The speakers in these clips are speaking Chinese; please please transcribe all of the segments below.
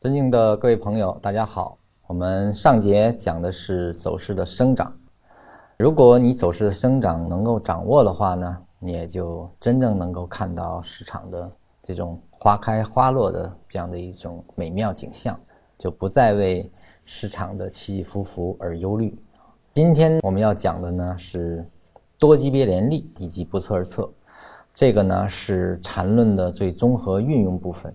尊敬的各位朋友，大家好。我们上节讲的是走势的生长。如果你走势的生长能够掌握的话呢，你也就真正能够看到市场的这种花开花落的这样的一种美妙景象，就不再为市场的起起伏伏而忧虑。今天我们要讲的呢是多级别连立以及不测而测。这个呢是缠论的最综合运用部分，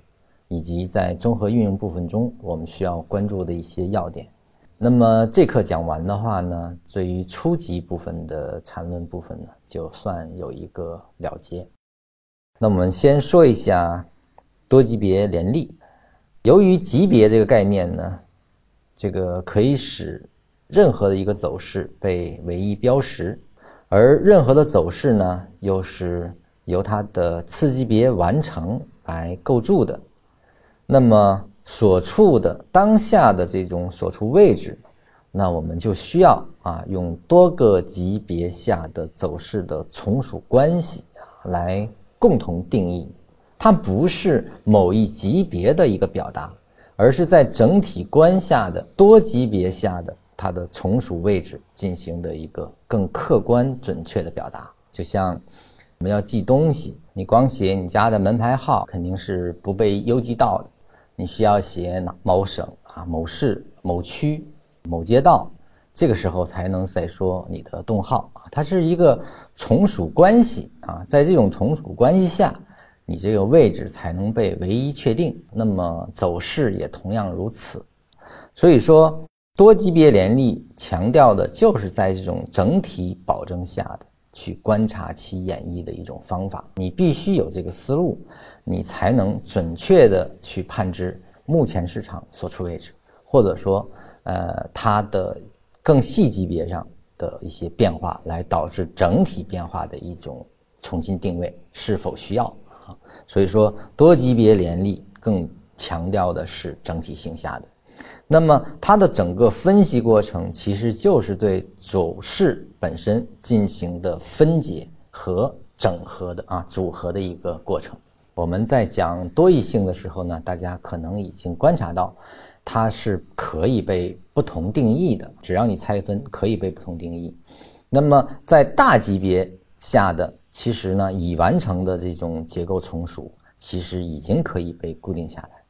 以及在综合运用部分中我们需要关注的一些要点。那么这课讲完的话呢，对于初级部分的缠论部分呢，就算有一个了结。那我们先说一下多级别联立。由于级别这个概念呢，这个可以使任何的一个走势被唯一标识，而任何的走势呢，又是。由它的次级别完成来构筑的，那么所处的当下的这种所处位置，那我们就需要啊用多个级别下的走势的从属关系啊来共同定义。它不是某一级别的一个表达，而是在整体观下的多级别下的它的从属位置进行的一个更客观准确的表达，就像。我们要记东西，你光写你家的门牌号肯定是不被邮寄到的。你需要写哪某省啊、某市、某区、某街道，这个时候才能再说你的栋号啊。它是一个从属关系啊，在这种从属关系下，你这个位置才能被唯一确定。那么走势也同样如此。所以说，多级别联立强调的就是在这种整体保证下的。去观察其演绎的一种方法，你必须有这个思路，你才能准确的去判知目前市场所处位置，或者说，呃，它的更细级别上的一些变化，来导致整体变化的一种重新定位是否需要啊？所以说，多级别联立更强调的是整体性下的。那么它的整个分析过程，其实就是对走势本身进行的分解和整合的啊组合的一个过程。我们在讲多异性的时候呢，大家可能已经观察到，它是可以被不同定义的。只要你拆分，可以被不同定义。那么在大级别下的，其实呢已完成的这种结构从属，其实已经可以被固定下来。